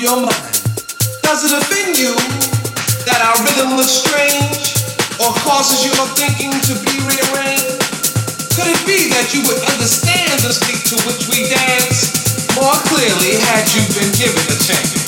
your mind. Does it offend you that our rhythm looks strange or causes your thinking to be rearranged? Could it be that you would understand the state to which we dance more clearly had you been given a chance?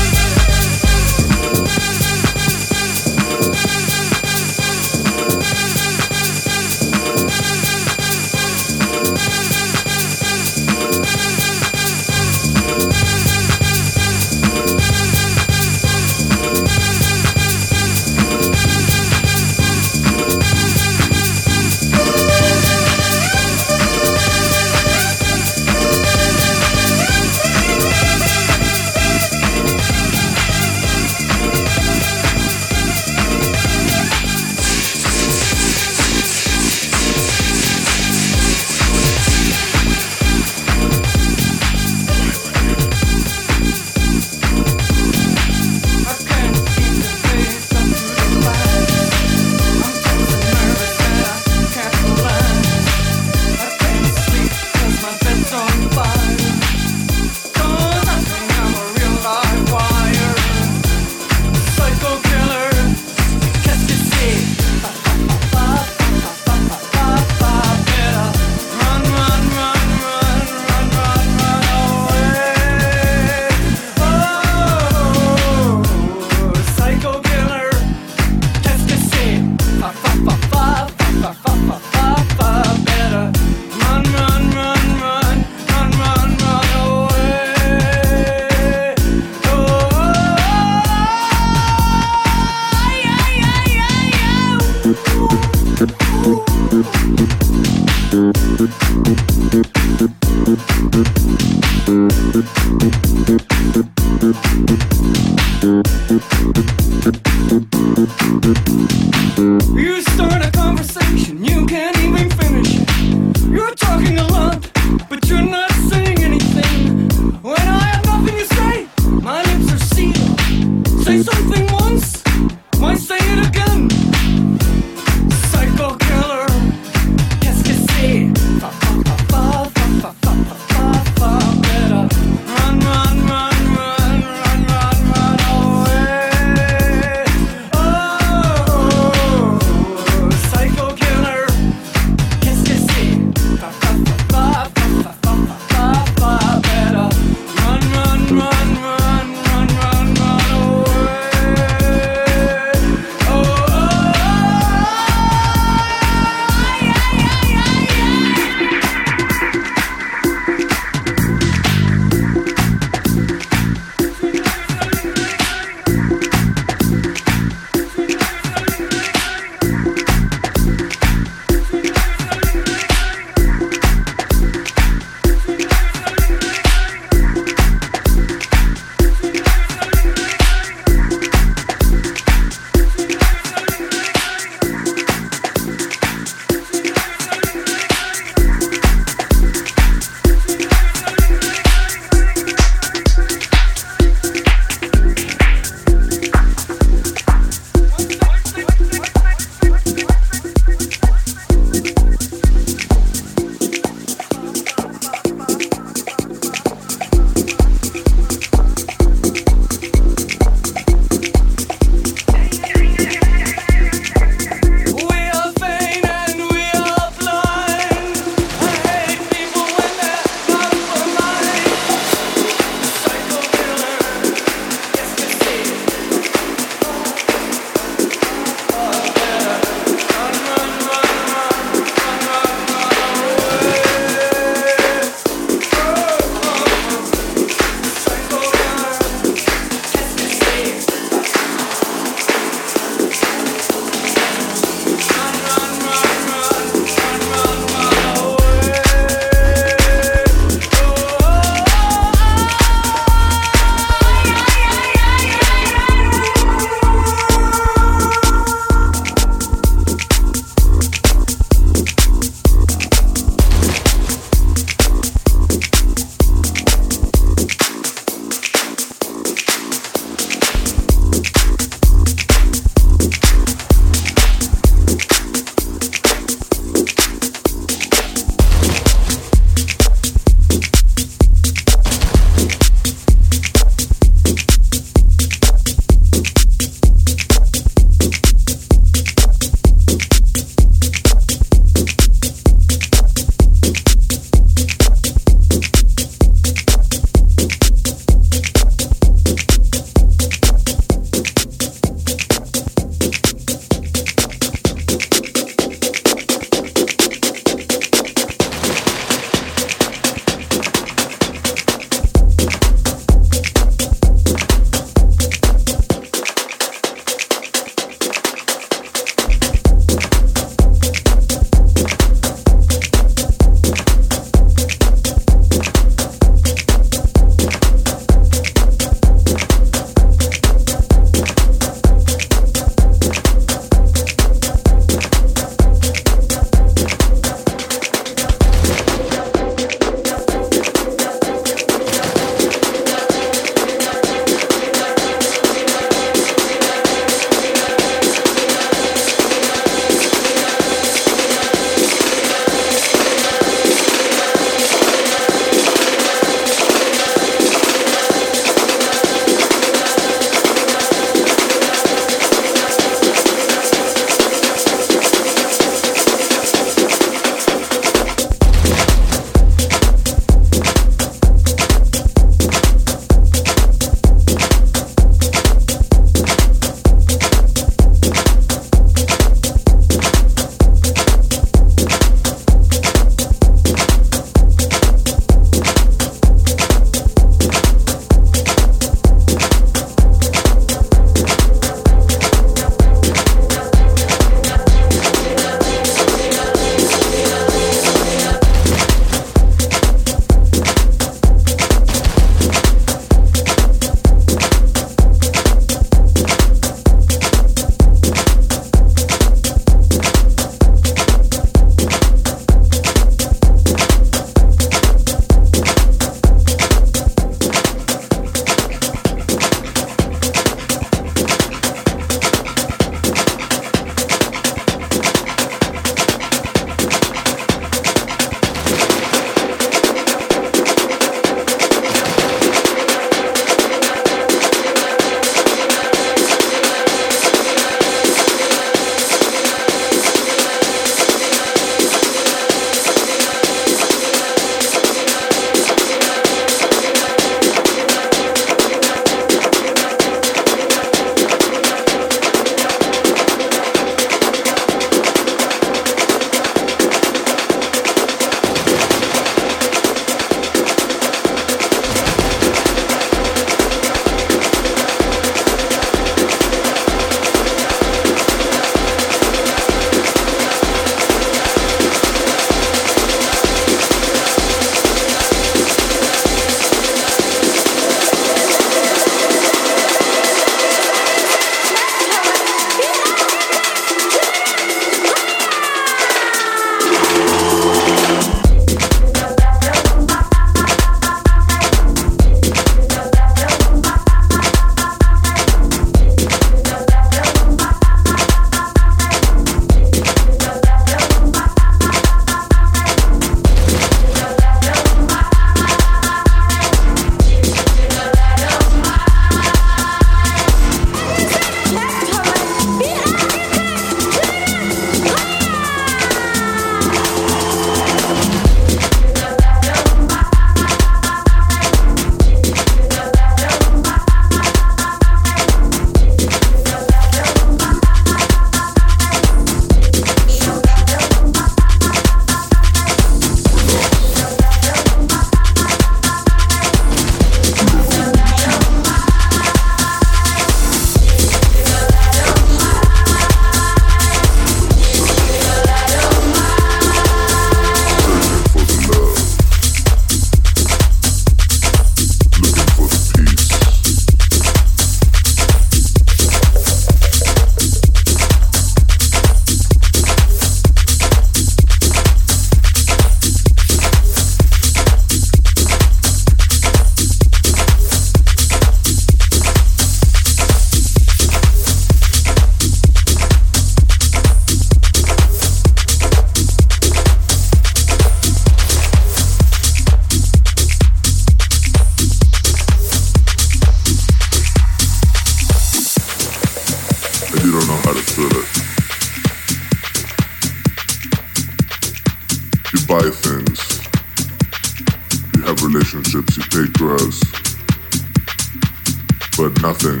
Nothing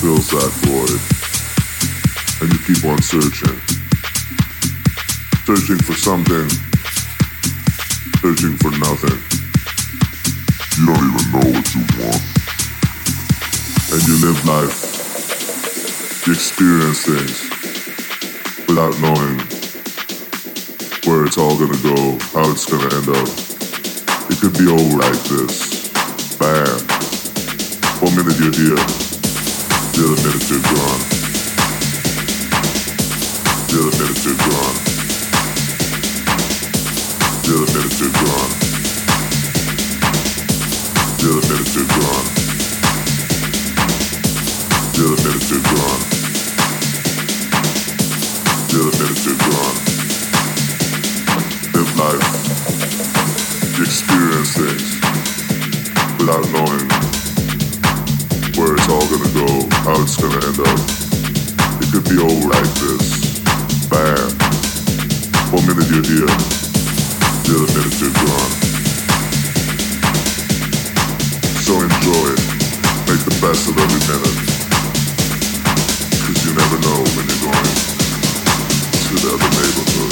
fills that void. And you keep on searching. Searching for something. Searching for nothing. You don't even know what you want. And you live life. You experience things without knowing where it's all gonna go, how it's gonna end up. It could be over like this. Bam. One minute you're here, the other minute you're gone. The other minute you're gone. The other minute you're gone. The other minute you're gone. The other minute you're gone. The other minute you're gone. Live life. Experience things without knowing where it's all gonna go, how it's gonna end up. It could be over like this. Bam. One minute you're here, the other minute you're gone. So enjoy it. Make the best of every minute. Cause you never know when you're going to the other neighborhood.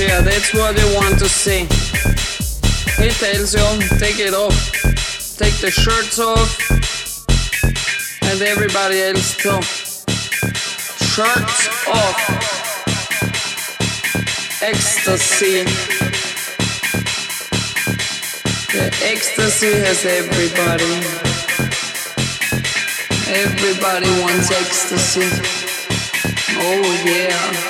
Yeah, that's what you want to see. He tells you, take it off, take the shirts off, and everybody else too. Shirts off. Ecstasy. The ecstasy has everybody. Everybody wants ecstasy. Oh yeah.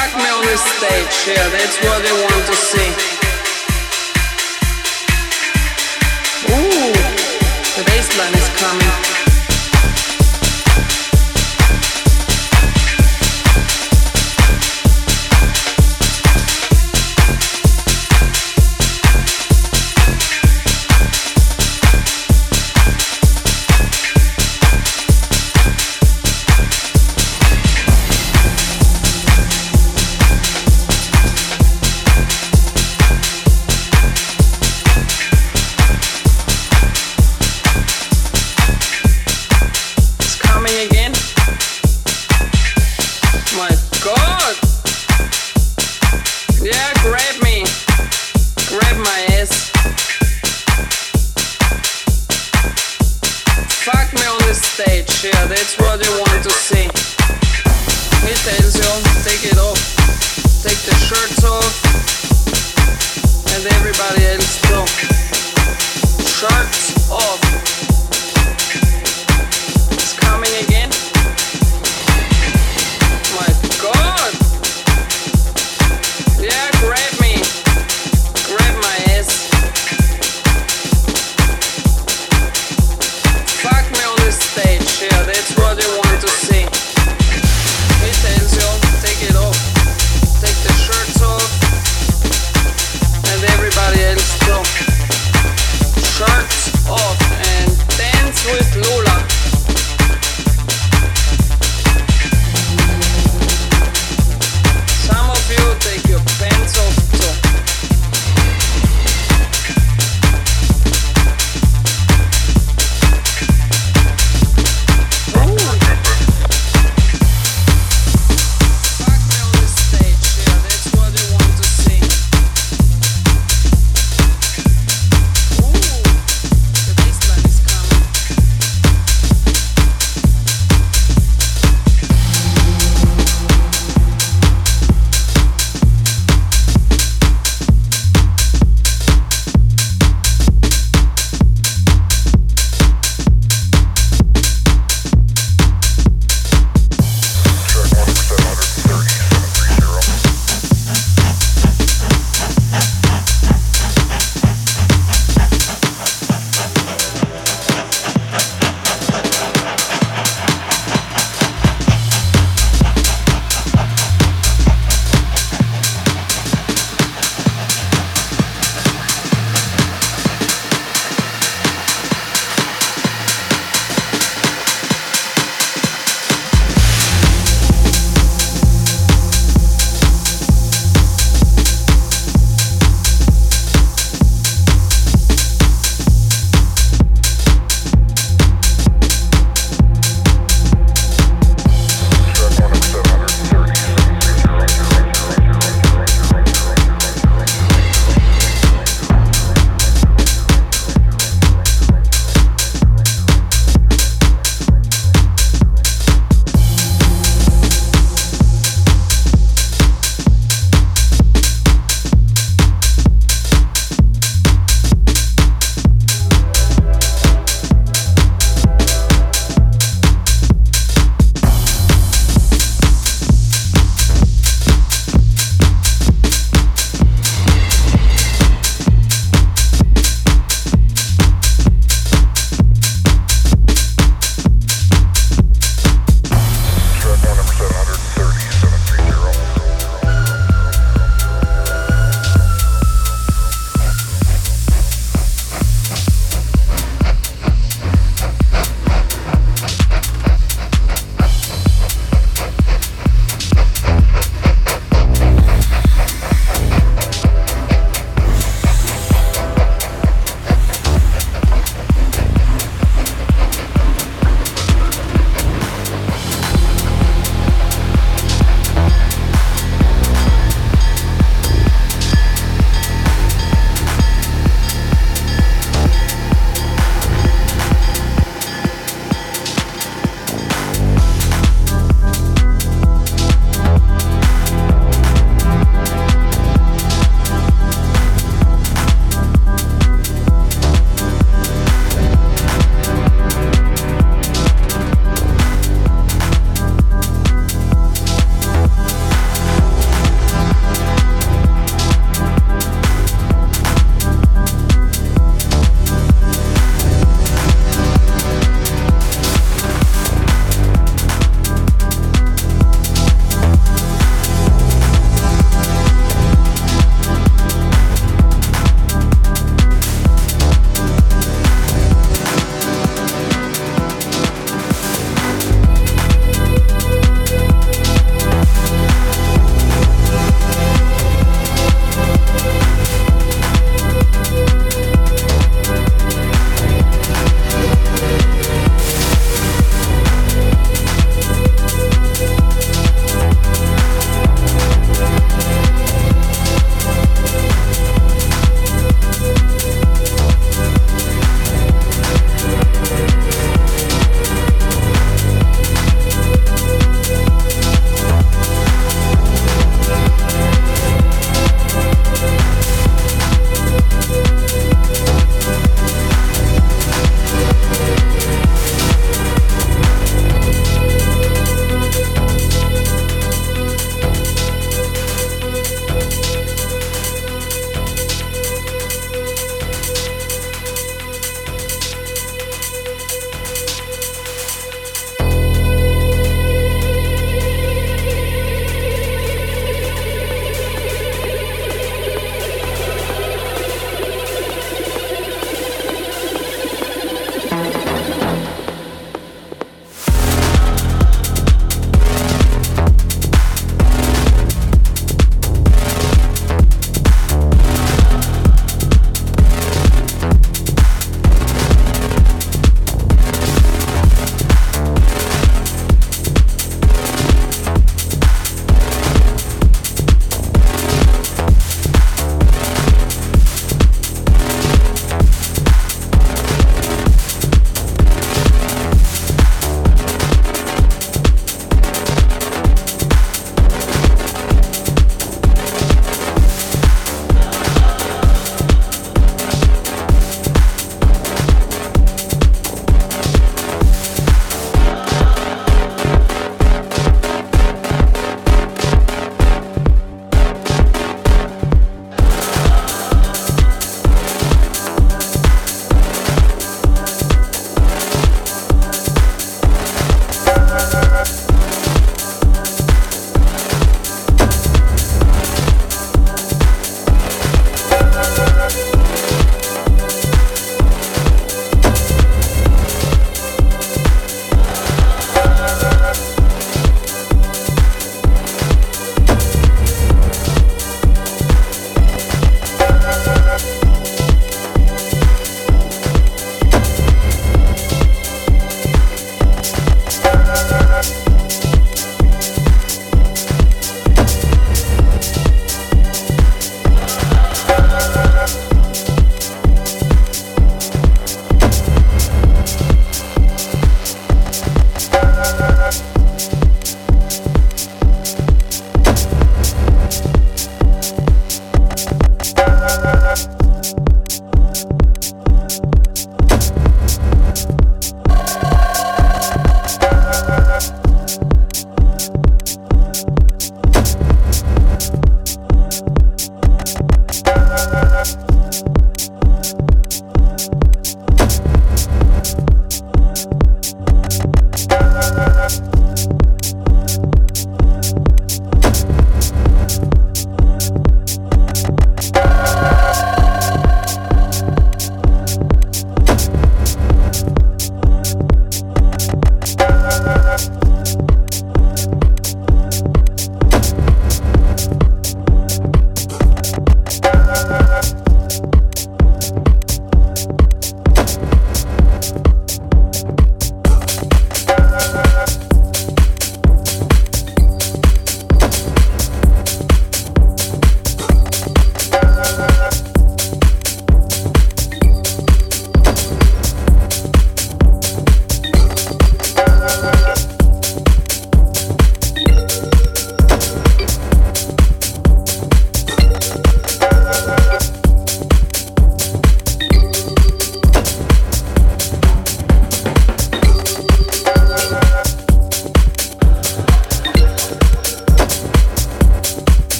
Fuck me on the stage, yeah, that's what they want to see.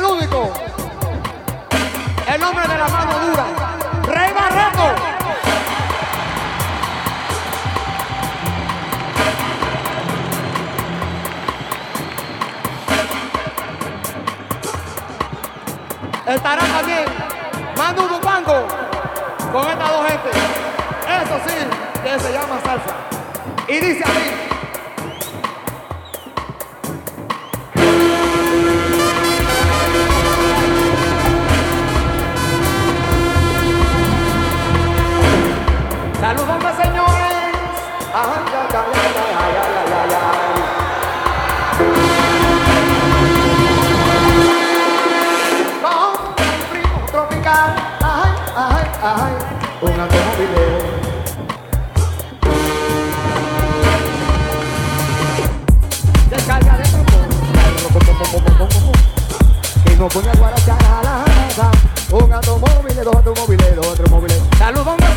El único, el hombre de la mano dura, Rey Barreto. Estará también Manu Dupango con estas dos gente. Eso sí, que se llama salsa. Y dice así. Un automóvil. No pone a la. Un automóvil, dos automóviles, dos automóviles.